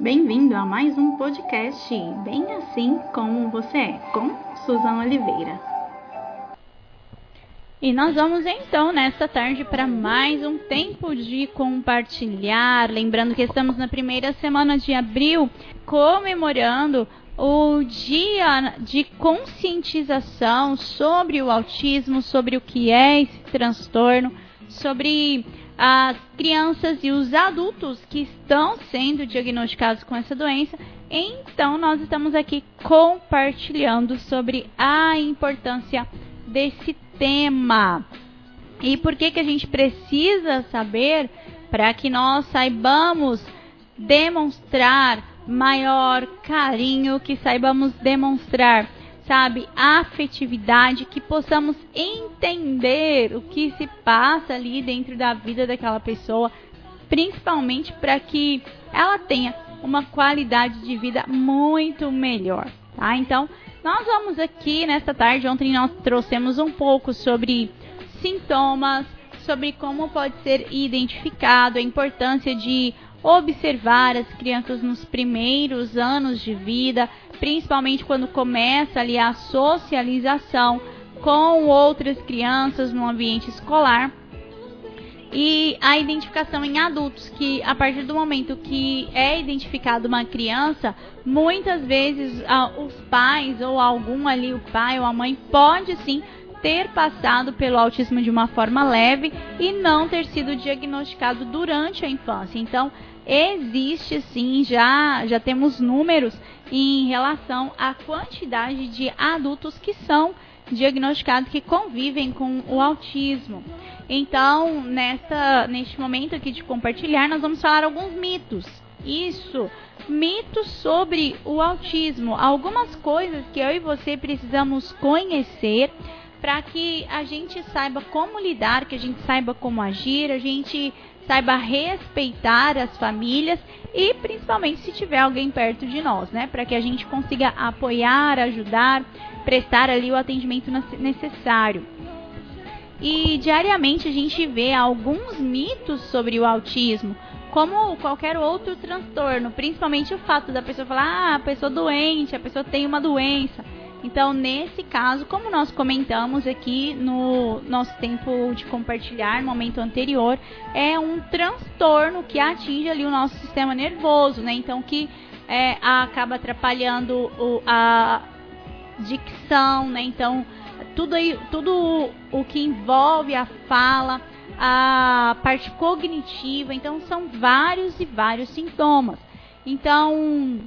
Bem-vindo a mais um podcast Bem Assim Como Você É, com Suzana Oliveira. E nós vamos então nesta tarde para mais um tempo de compartilhar. Lembrando que estamos na primeira semana de abril, comemorando o dia de conscientização sobre o autismo, sobre o que é esse transtorno, sobre as crianças e os adultos que estão sendo diagnosticados com essa doença. Então, nós estamos aqui compartilhando sobre a importância desse tema. E por que, que a gente precisa saber para que nós saibamos demonstrar maior carinho, que saibamos demonstrar, sabe, afetividade, que possamos entender o que se passa ali dentro da vida daquela pessoa, principalmente para que ela tenha uma qualidade de vida muito melhor, tá? Então, nós vamos aqui nesta tarde, ontem nós trouxemos um pouco sobre sintomas, sobre como pode ser identificado, a importância de observar as crianças nos primeiros anos de vida, principalmente quando começa ali a socialização com outras crianças no ambiente escolar. E a identificação em adultos, que a partir do momento que é identificada uma criança, muitas vezes os pais ou algum ali, o pai ou a mãe, pode sim ter passado pelo autismo de uma forma leve e não ter sido diagnosticado durante a infância. Então, existe sim, já, já temos números em relação à quantidade de adultos que são diagnosticados que convivem com o autismo. Então, nesta, neste momento aqui de compartilhar, nós vamos falar alguns mitos. Isso, mitos sobre o autismo, algumas coisas que eu e você precisamos conhecer para que a gente saiba como lidar, que a gente saiba como agir, a gente saiba respeitar as famílias e principalmente se tiver alguém perto de nós, né, para que a gente consiga apoiar, ajudar, prestar ali o atendimento necessário. E diariamente a gente vê alguns mitos sobre o autismo, como qualquer outro transtorno, principalmente o fato da pessoa falar, ah, a pessoa doente, a pessoa tem uma doença. Então, nesse caso, como nós comentamos aqui no nosso tempo de compartilhar, no momento anterior, é um transtorno que atinge ali o nosso sistema nervoso, né? Então, que é, acaba atrapalhando o, a dicção, né? Então, tudo, aí, tudo o que envolve a fala, a parte cognitiva, então são vários e vários sintomas. Então,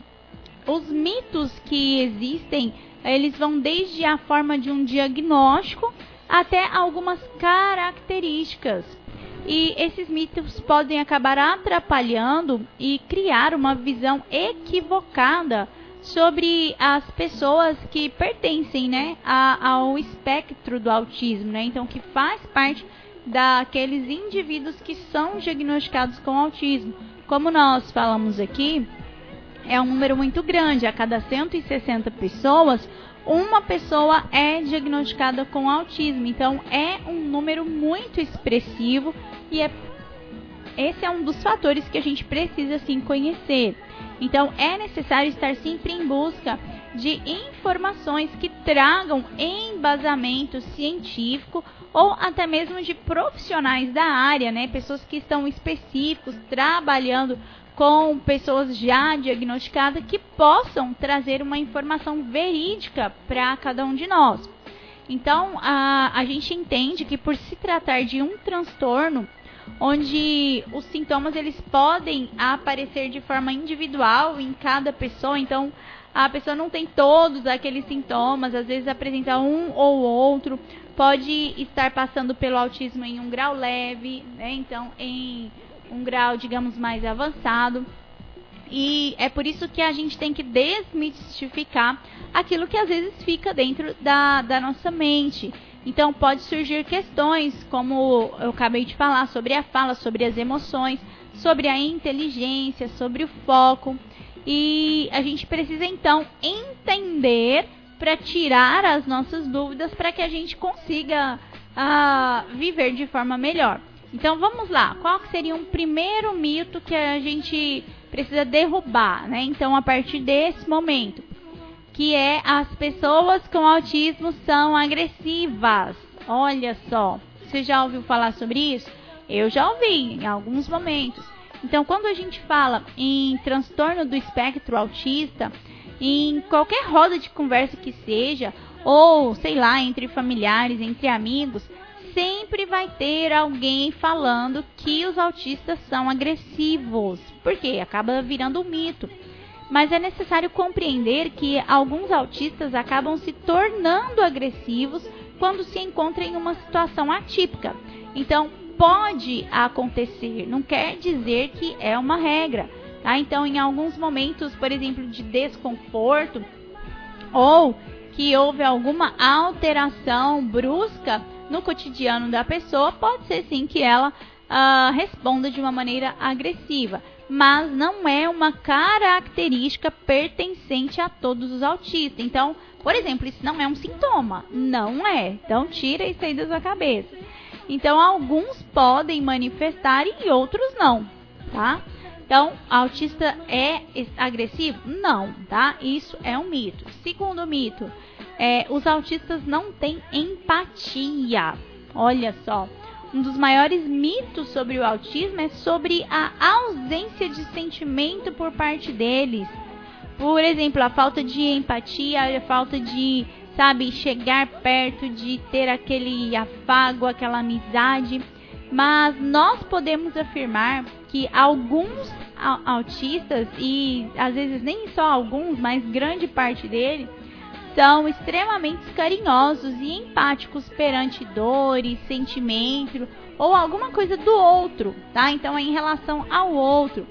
os mitos que existem eles vão desde a forma de um diagnóstico até algumas características. E esses mitos podem acabar atrapalhando e criar uma visão equivocada sobre as pessoas que pertencem né, ao espectro do autismo, né? Então, que faz parte daqueles indivíduos que são diagnosticados com autismo. Como nós falamos aqui, é um número muito grande. A cada 160 pessoas, uma pessoa é diagnosticada com autismo. Então, é um número muito expressivo e é, esse é um dos fatores que a gente precisa sim conhecer. Então, é necessário estar sempre em busca de informações que tragam embasamento científico ou até mesmo de profissionais da área, né? Pessoas que estão específicos trabalhando com pessoas já diagnosticadas que possam trazer uma informação verídica para cada um de nós. Então, a, a gente entende que por se tratar de um transtorno, onde os sintomas eles podem aparecer de forma individual em cada pessoa, então a pessoa não tem todos aqueles sintomas, às vezes apresenta um ou outro, pode estar passando pelo autismo em um grau leve, né? Então, em um grau, digamos, mais avançado. E é por isso que a gente tem que desmistificar aquilo que às vezes fica dentro da, da nossa mente. Então, pode surgir questões, como eu acabei de falar, sobre a fala, sobre as emoções, sobre a inteligência, sobre o foco. E a gente precisa, então, entender para tirar as nossas dúvidas para que a gente consiga uh, viver de forma melhor. Então vamos lá, qual seria um primeiro mito que a gente precisa derrubar, né? Então a partir desse momento, que é as pessoas com autismo são agressivas. Olha só, você já ouviu falar sobre isso? Eu já ouvi em alguns momentos. Então, quando a gente fala em transtorno do espectro autista, em qualquer roda de conversa que seja, ou sei lá, entre familiares, entre amigos, sempre vai ter alguém falando que os autistas são agressivos, porque acaba virando um mito. Mas é necessário compreender que alguns autistas acabam se tornando agressivos quando se encontram em uma situação atípica. Então, pode acontecer, não quer dizer que é uma regra. Tá? Então, em alguns momentos, por exemplo, de desconforto ou que houve alguma alteração brusca no cotidiano da pessoa, pode ser sim que ela uh, responda de uma maneira agressiva, mas não é uma característica pertencente a todos os autistas. Então, por exemplo, isso não é um sintoma, não é. Então, tira isso aí da sua cabeça. Então, alguns podem manifestar e outros não, tá? Então, autista é agressivo? Não, tá? Isso é um mito. Segundo mito, é, os autistas não têm empatia. Olha só, um dos maiores mitos sobre o autismo é sobre a ausência de sentimento por parte deles. Por exemplo, a falta de empatia, a falta de sabe, chegar perto, de ter aquele afago, aquela amizade. Mas nós podemos afirmar que alguns autistas, e às vezes nem só alguns, mas grande parte deles, são extremamente carinhosos e empáticos perante dores, sentimento ou alguma coisa do outro, tá? Então é em relação ao outro.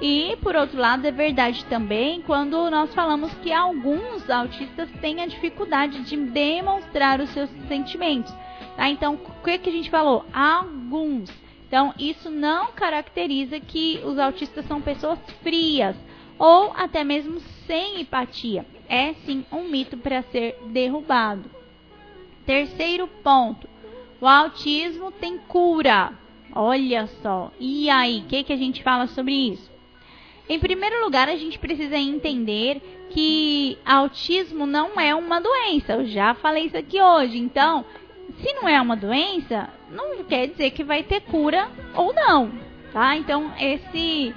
E, por outro lado, é verdade também quando nós falamos que alguns autistas têm a dificuldade de demonstrar os seus sentimentos. Tá? Então, o que, que a gente falou? Alguns. Então, isso não caracteriza que os autistas são pessoas frias ou até mesmo sem empatia. É sim um mito para ser derrubado. Terceiro ponto: o autismo tem cura. Olha só. E aí, o que, que a gente fala sobre isso? Em primeiro lugar, a gente precisa entender que autismo não é uma doença. Eu já falei isso aqui hoje. Então, se não é uma doença, não quer dizer que vai ter cura ou não, tá? Então, esse,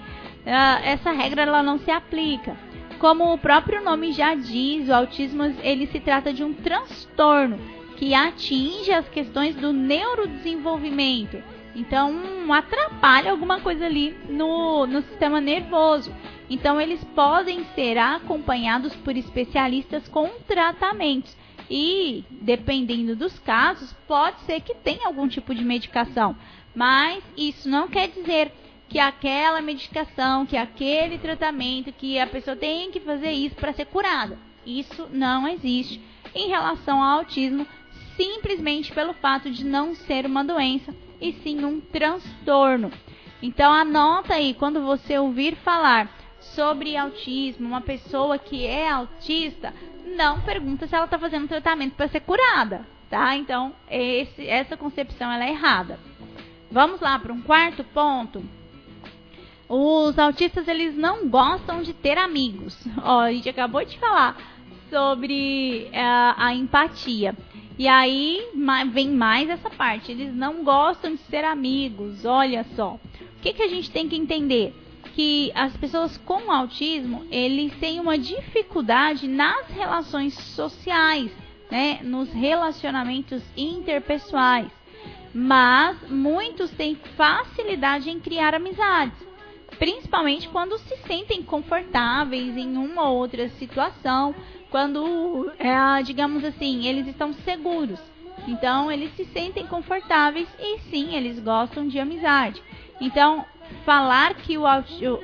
essa regra ela não se aplica. Como o próprio nome já diz, o autismo ele se trata de um transtorno que atinge as questões do neurodesenvolvimento então, atrapalha alguma coisa ali no, no sistema nervoso. Então, eles podem ser acompanhados por especialistas com tratamentos. E, dependendo dos casos, pode ser que tenha algum tipo de medicação. Mas isso não quer dizer que aquela medicação, que aquele tratamento, que a pessoa tem que fazer isso para ser curada. Isso não existe em relação ao autismo, simplesmente pelo fato de não ser uma doença e sim um transtorno. Então anota aí quando você ouvir falar sobre autismo, uma pessoa que é autista, não pergunta se ela está fazendo tratamento para ser curada, tá? Então esse, essa concepção ela é errada. Vamos lá para um quarto ponto. Os autistas eles não gostam de ter amigos. Ó, a gente acabou de falar sobre a, a empatia. E aí vem mais essa parte. Eles não gostam de ser amigos. Olha só. O que, que a gente tem que entender? Que as pessoas com autismo, eles têm uma dificuldade nas relações sociais, né? Nos relacionamentos interpessoais. Mas muitos têm facilidade em criar amizades principalmente quando se sentem confortáveis em uma ou outra situação, quando, é, digamos assim, eles estão seguros. Então, eles se sentem confortáveis e sim, eles gostam de amizade. Então, falar que o,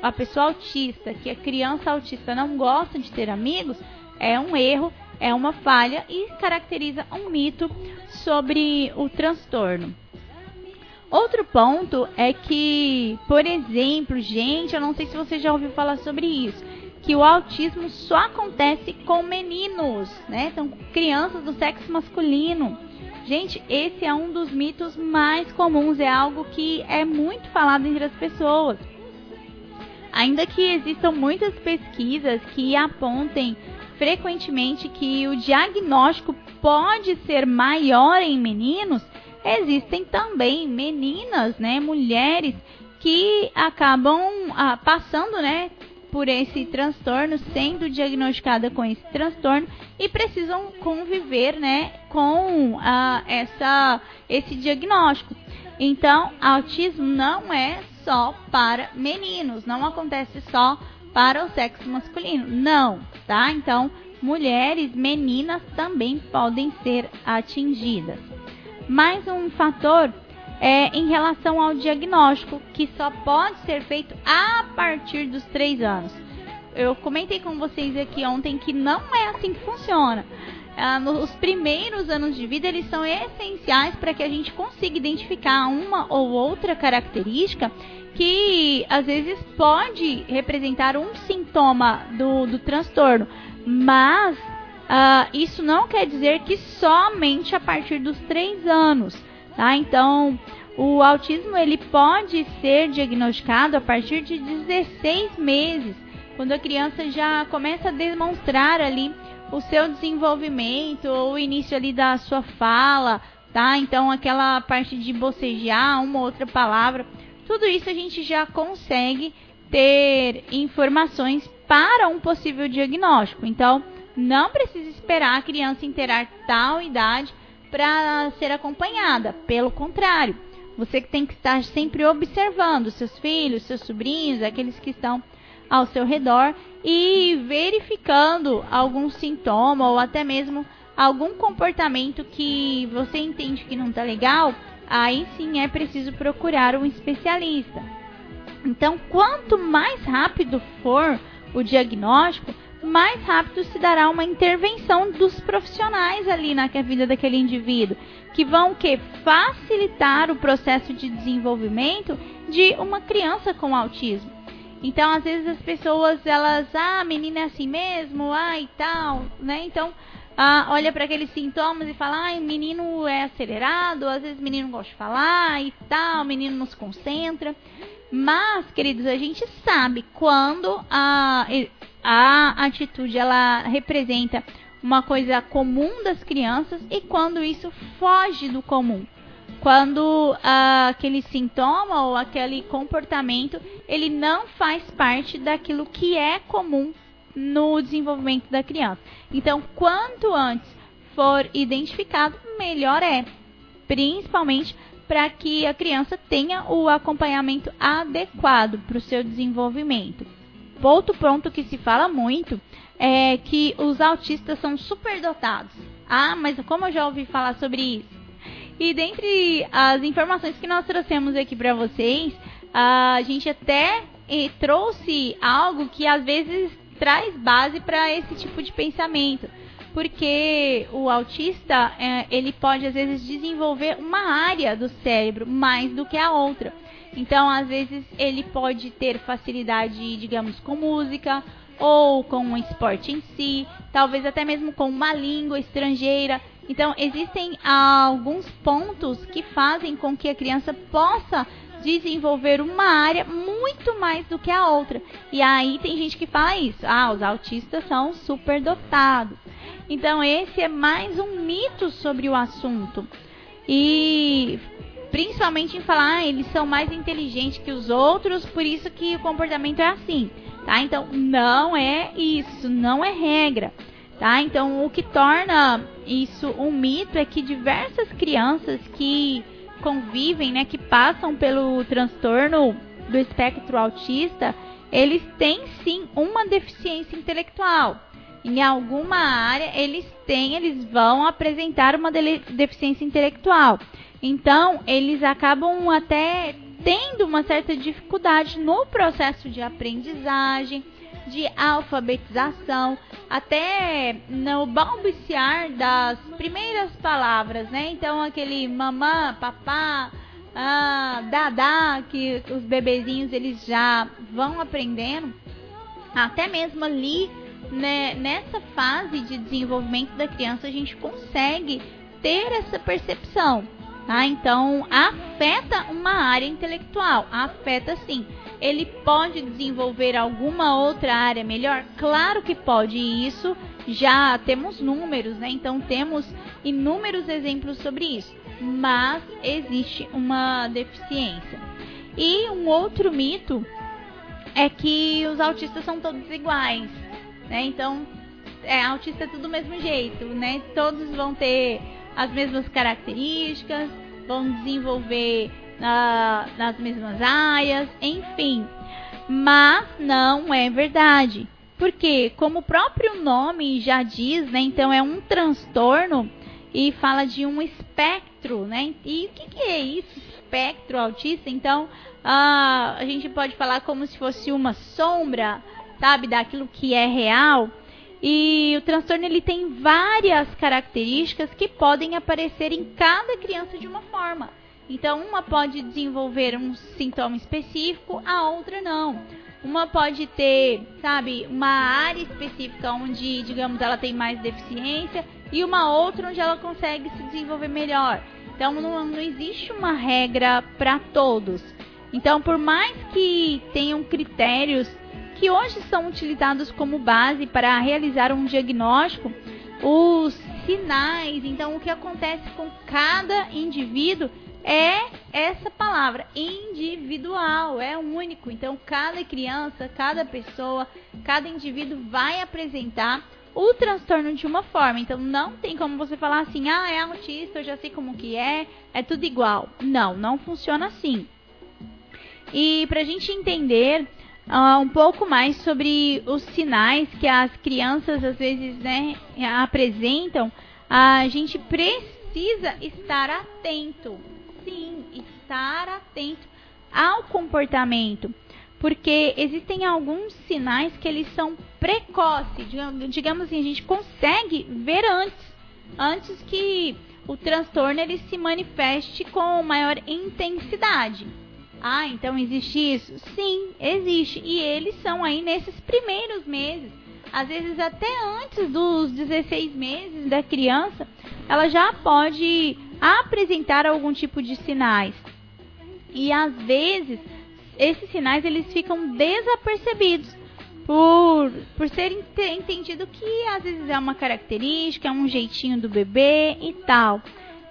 a pessoa autista, que a criança autista não gosta de ter amigos, é um erro, é uma falha e caracteriza um mito sobre o transtorno. Outro ponto é que, por exemplo, gente, eu não sei se você já ouviu falar sobre isso, que o autismo só acontece com meninos, né? Então, crianças do sexo masculino. Gente, esse é um dos mitos mais comuns, é algo que é muito falado entre as pessoas. Ainda que existam muitas pesquisas que apontem frequentemente que o diagnóstico pode ser maior em meninos, existem também meninas, né, mulheres que acabam ah, passando, né, por esse transtorno, sendo diagnosticada com esse transtorno e precisam conviver, né, com ah, essa esse diagnóstico. Então, autismo não é só para meninos, não acontece só para o sexo masculino, não, tá? Então, mulheres, meninas também podem ser atingidas. Mais um fator é em relação ao diagnóstico, que só pode ser feito a partir dos 3 anos. Eu comentei com vocês aqui ontem que não é assim que funciona. Ah, nos primeiros anos de vida, eles são essenciais para que a gente consiga identificar uma ou outra característica que às vezes pode representar um sintoma do, do transtorno, mas uh, isso não quer dizer que somente a partir dos 3 anos, tá? Então, o autismo ele pode ser diagnosticado a partir de 16 meses, quando a criança já começa a demonstrar ali o seu desenvolvimento, ou o início ali da sua fala, tá? Então, aquela parte de bocejar uma ou outra palavra, tudo isso a gente já consegue ter informações para um possível diagnóstico. Então, não precisa esperar a criança inteirar tal idade para ser acompanhada. Pelo contrário, você tem que estar sempre observando seus filhos, seus sobrinhos, aqueles que estão ao seu redor e verificando algum sintoma ou até mesmo algum comportamento que você entende que não está legal, aí sim é preciso procurar um especialista. Então, quanto mais rápido for o diagnóstico, mais rápido se dará uma intervenção dos profissionais ali na vida daquele indivíduo, que vão que facilitar o processo de desenvolvimento de uma criança com autismo. Então, às vezes as pessoas elas, ah, menina é assim mesmo, ah, e tal, né? Então, ah, olha para aqueles sintomas e fala, ah, o menino é acelerado, às vezes menino gosta de falar e tal, menino não se concentra. Mas, queridos, a gente sabe quando a, a atitude ela representa uma coisa comum das crianças e quando isso foge do comum. Quando ah, aquele sintoma ou aquele comportamento ele não faz parte daquilo que é comum no desenvolvimento da criança. Então, quanto antes for identificado, melhor é, principalmente para que a criança tenha o acompanhamento adequado para o seu desenvolvimento. Outro ponto que se fala muito é que os autistas são superdotados. Ah, mas como eu já ouvi falar sobre isso? E dentre as informações que nós trouxemos aqui para vocês, a gente até eh, trouxe algo que às vezes traz base para esse tipo de pensamento. Porque o autista, é, ele pode às vezes desenvolver uma área do cérebro mais do que a outra. Então, às vezes, ele pode ter facilidade, digamos, com música ou com o esporte em si, talvez até mesmo com uma língua estrangeira. Então, existem alguns pontos que fazem com que a criança possa desenvolver uma área muito mais do que a outra. E aí tem gente que fala isso: ah, os autistas são superdotados. Então, esse é mais um mito sobre o assunto. E principalmente em falar, ah, eles são mais inteligentes que os outros, por isso que o comportamento é assim, tá? Então, não é isso, não é regra, tá? Então, o que torna isso um mito é que diversas crianças que convivem, né, que passam pelo transtorno do espectro autista, eles têm sim uma deficiência intelectual. Em alguma área eles têm, eles vão apresentar uma deficiência intelectual. Então, eles acabam até tendo uma certa dificuldade no processo de aprendizagem, de alfabetização, até no balbuciar das primeiras palavras, né? Então, aquele mamã, papá, ah, dadá, que os bebezinhos eles já vão aprendendo, até mesmo ali, né, nessa fase de desenvolvimento da criança, a gente consegue ter essa percepção. Tá? Então, afeta uma área intelectual, afeta sim. Ele pode desenvolver alguma outra área melhor? Claro que pode, e isso já temos números, né? Então temos inúmeros exemplos sobre isso. Mas existe uma deficiência. E um outro mito é que os autistas são todos iguais, né? Então, é, autista é tudo do mesmo jeito, né? Todos vão ter as mesmas características, vão desenvolver uh, nas mesmas áreas, enfim. Mas não é verdade. Porque, como o próprio nome já diz, né? Então é um transtorno e fala de um espectro, né? E o que, que é isso? Espectro autista? Então, a gente pode falar como se fosse uma sombra, sabe, daquilo que é real. E o transtorno ele tem várias características que podem aparecer em cada criança de uma forma. Então, uma pode desenvolver um sintoma específico, a outra não. Uma pode ter, sabe, uma área específica onde, digamos, ela tem mais deficiência e uma outra onde ela consegue se desenvolver melhor. Então, não, não existe uma regra para todos. Então, por mais que tenham critérios que hoje são utilizados como base para realizar um diagnóstico, os sinais, então o que acontece com cada indivíduo é essa palavra, individual, é único. Então, cada criança, cada pessoa, cada indivíduo vai apresentar o transtorno de uma forma. Então, não tem como você falar assim, ah, é autista, eu já sei como que é, é tudo igual. Não, não funciona assim. E para a gente entender uh, um pouco mais sobre os sinais que as crianças às vezes né, apresentam, a gente precisa estar atento. Sim estar atento ao comportamento, porque existem alguns sinais que eles são precoces, digamos assim, a gente consegue ver antes, antes que o transtorno ele se manifeste com maior intensidade. Ah, então existe isso? Sim, existe. E eles são aí nesses primeiros meses. Às vezes até antes dos 16 meses da criança, ela já pode apresentar algum tipo de sinais. E às vezes esses sinais eles ficam desapercebidos por, por ser entendido que às vezes é uma característica, é um jeitinho do bebê e tal.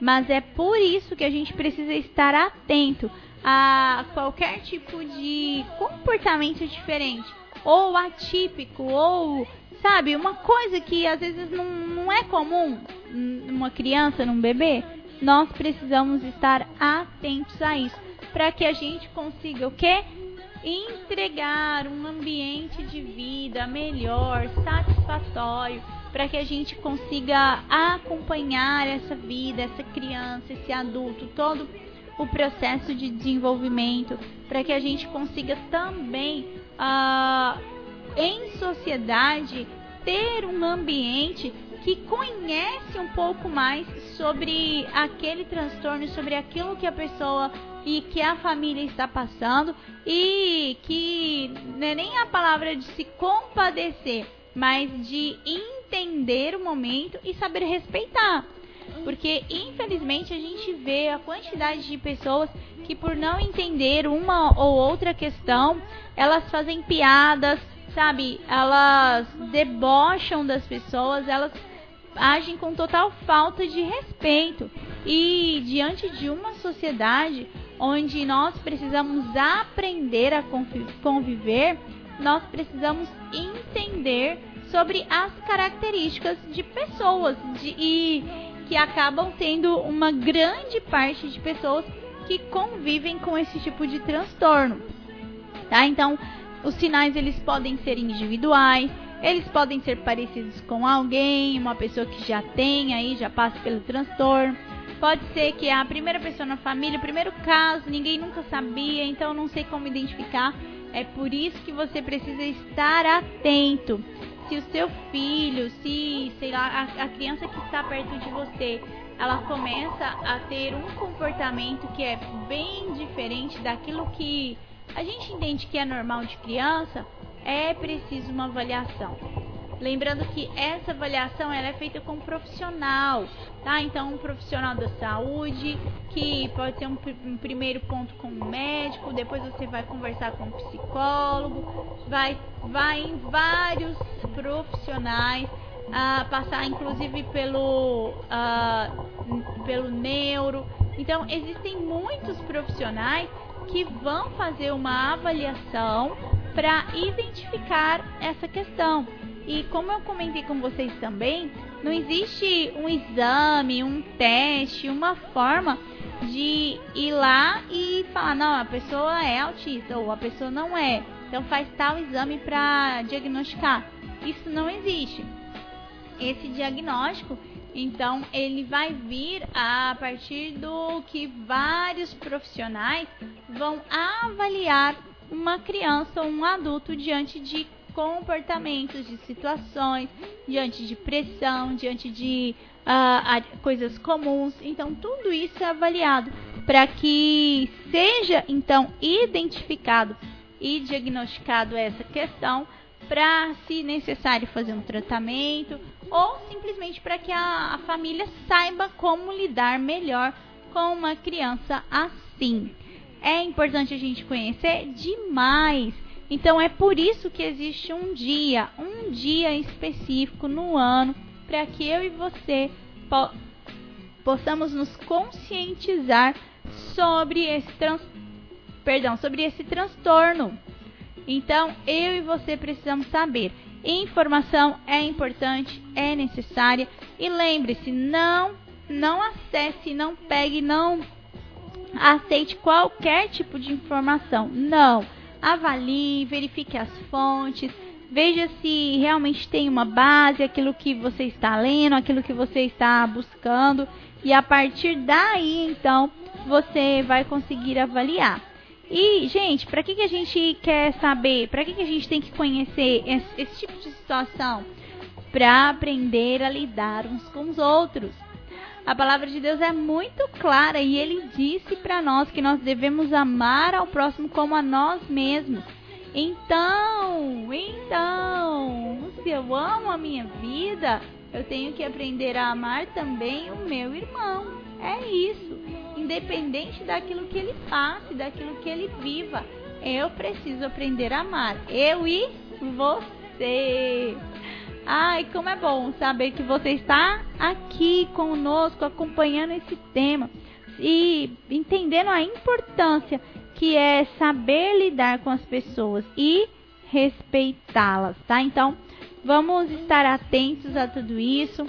Mas é por isso que a gente precisa estar atento a qualquer tipo de comportamento diferente, ou atípico, ou sabe, uma coisa que às vezes não, não é comum numa criança, num bebê nós precisamos estar atentos a isso, para que a gente consiga o quê? Entregar um ambiente de vida melhor, satisfatório, para que a gente consiga acompanhar essa vida, essa criança, esse adulto, todo o processo de desenvolvimento, para que a gente consiga também, uh, em sociedade, ter um ambiente que conhece um pouco mais sobre aquele transtorno, sobre aquilo que a pessoa e que a família está passando e que é nem a palavra de se compadecer, mas de entender o momento e saber respeitar. Porque infelizmente a gente vê a quantidade de pessoas que por não entender uma ou outra questão, elas fazem piadas, sabe? Elas debocham das pessoas, elas agem com total falta de respeito. E diante de uma sociedade onde nós precisamos aprender a conviver, nós precisamos entender sobre as características de pessoas de, e que acabam tendo uma grande parte de pessoas que convivem com esse tipo de transtorno. Tá? Então, os sinais eles podem ser individuais, eles podem ser parecidos com alguém, uma pessoa que já tem aí, já passa pelo transtorno. Pode ser que é a primeira pessoa na família, o primeiro caso, ninguém nunca sabia, então não sei como identificar. É por isso que você precisa estar atento. Se o seu filho, se, sei lá, a, a criança que está perto de você, ela começa a ter um comportamento que é bem diferente daquilo que a gente entende que é normal de criança, é preciso uma avaliação. Lembrando que essa avaliação ela é feita com um profissional, tá? Então, um profissional da saúde, que pode ser um, um primeiro ponto com o médico, depois você vai conversar com o psicólogo, vai, vai em vários profissionais, uh, passar inclusive pelo, uh, pelo neuro. Então, existem muitos profissionais que vão fazer uma avaliação para identificar essa questão. E como eu comentei com vocês também, não existe um exame, um teste, uma forma de ir lá e falar, não, a pessoa é autista ou a pessoa não é. Então faz tal exame para diagnosticar. Isso não existe. Esse diagnóstico, então, ele vai vir a partir do que vários profissionais vão avaliar uma criança ou um adulto diante de comportamentos, de situações, diante de pressão, diante de uh, coisas comuns. Então, tudo isso é avaliado para que seja então identificado e diagnosticado essa questão para, se necessário, fazer um tratamento ou simplesmente para que a, a família saiba como lidar melhor com uma criança assim. É importante a gente conhecer demais então é por isso que existe um dia, um dia específico no ano para que eu e você po possamos nos conscientizar sobre esse trans perdão, sobre esse transtorno. Então, eu e você precisamos saber. Informação é importante, é necessária e lembre-se, não não acesse, não pegue, não aceite qualquer tipo de informação. Não avalie, verifique as fontes, veja se realmente tem uma base, aquilo que você está lendo, aquilo que você está buscando, e a partir daí, então, você vai conseguir avaliar. E, gente, para que, que a gente quer saber? Para que, que a gente tem que conhecer esse, esse tipo de situação? Para aprender a lidar uns com os outros. A palavra de Deus é muito clara e ele disse para nós que nós devemos amar ao próximo como a nós mesmos. Então, então, se eu amo a minha vida, eu tenho que aprender a amar também o meu irmão. É isso. Independente daquilo que ele faça, daquilo que ele viva, eu preciso aprender a amar. Eu e você. Ai, como é bom saber que você está aqui conosco acompanhando esse tema e entendendo a importância que é saber lidar com as pessoas e respeitá-las, tá? Então, vamos estar atentos a tudo isso.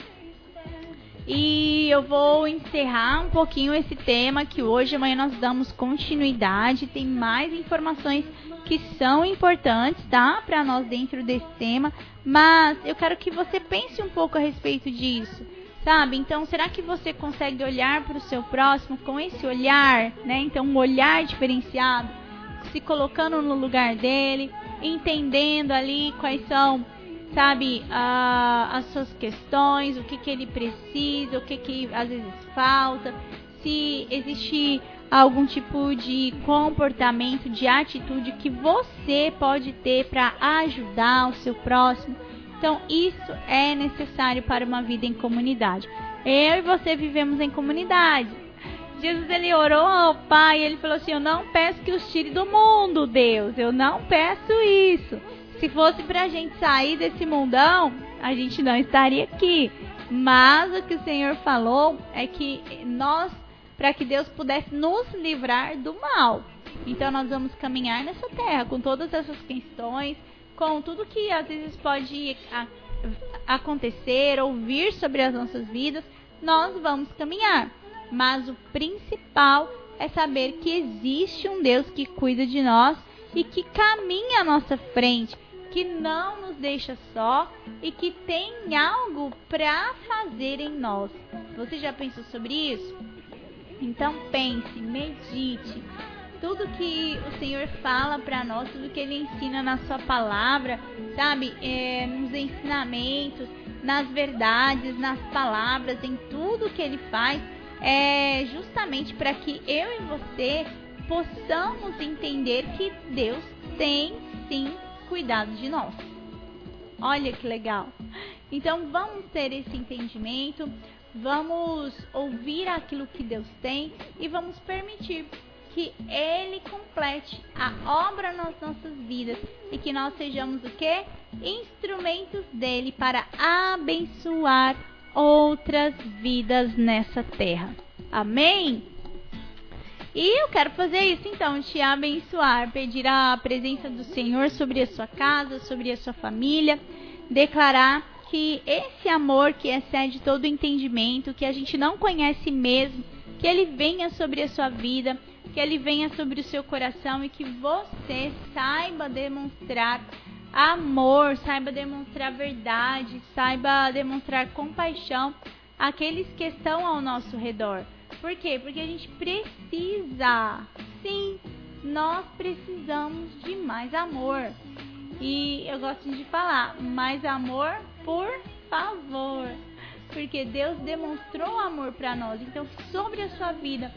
E eu vou encerrar um pouquinho esse tema que hoje amanhã nós damos continuidade, tem mais informações que são importantes, tá? Para nós dentro desse tema, mas eu quero que você pense um pouco a respeito disso, sabe? Então, será que você consegue olhar para o seu próximo com esse olhar, né? Então, um olhar diferenciado, se colocando no lugar dele, entendendo ali quais são, sabe, as suas questões, o que, que ele precisa, o que, que às vezes falta, se existe algum tipo de comportamento, de atitude que você pode ter para ajudar o seu próximo. Então, isso é necessário para uma vida em comunidade. Eu e você vivemos em comunidade. Jesus ele orou ao Pai, ele falou assim: "Eu não peço que os tire do mundo, Deus. Eu não peço isso. Se fosse para a gente sair desse mundão, a gente não estaria aqui. Mas o que o Senhor falou é que nós para que Deus pudesse nos livrar do mal. Então nós vamos caminhar nessa terra com todas essas questões, com tudo que às vezes pode acontecer ou vir sobre as nossas vidas, nós vamos caminhar. Mas o principal é saber que existe um Deus que cuida de nós e que caminha à nossa frente, que não nos deixa só e que tem algo para fazer em nós. Você já pensou sobre isso? Então pense, medite. Tudo que o Senhor fala para nós, tudo que Ele ensina na Sua palavra, sabe? É, nos ensinamentos, nas verdades, nas palavras, em tudo que Ele faz, é justamente para que eu e você possamos entender que Deus tem sim cuidado de nós. Olha que legal. Então vamos ter esse entendimento, vamos ouvir aquilo que Deus tem e vamos permitir que Ele complete a obra nas nossas vidas e que nós sejamos o que? Instrumentos dele para abençoar outras vidas nessa terra. Amém? E eu quero fazer isso então, te abençoar, pedir a presença do Senhor sobre a sua casa, sobre a sua família, declarar que esse amor que excede todo entendimento, que a gente não conhece mesmo, que ele venha sobre a sua vida, que ele venha sobre o seu coração e que você saiba demonstrar amor, saiba demonstrar verdade, saiba demonstrar compaixão àqueles que estão ao nosso redor. Por quê? Porque a gente precisa, sim, nós precisamos de mais amor. E eu gosto de falar, mais amor, por favor. Porque Deus demonstrou amor para nós. Então, sobre a sua vida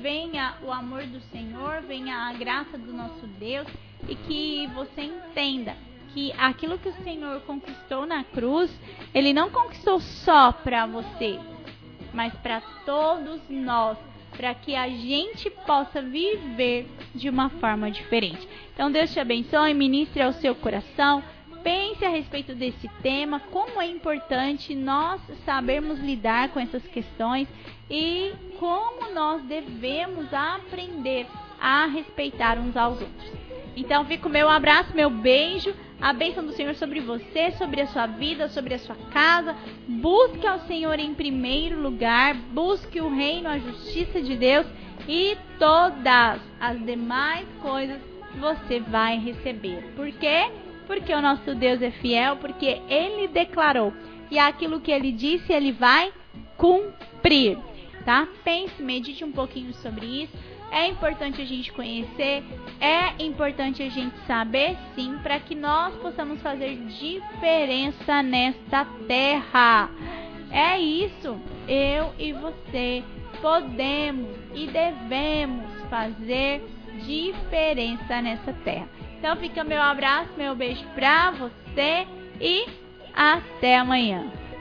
venha o amor do Senhor, venha a graça do nosso Deus e que você entenda que aquilo que o Senhor conquistou na cruz, ele não conquistou só para você, mas para todos nós, para que a gente possa viver de uma forma diferente. Então Deus te abençoe, ministre ao seu coração. Pense a respeito desse tema, como é importante nós sabermos lidar com essas questões e como nós devemos aprender a respeitar uns aos outros. Então fica o meu abraço, meu beijo, a bênção do Senhor sobre você, sobre a sua vida, sobre a sua casa. Busque ao Senhor em primeiro lugar, busque o reino, a justiça de Deus e todas as demais coisas você vai receber. Por quê? Porque o nosso Deus é fiel, porque ele declarou e aquilo que ele disse, ele vai cumprir, tá? Pense, medite um pouquinho sobre isso é importante a gente conhecer, é importante a gente saber sim, para que nós possamos fazer diferença nesta terra. É isso, eu e você podemos e devemos fazer diferença nessa terra. Então fica meu abraço, meu beijo pra você e até amanhã.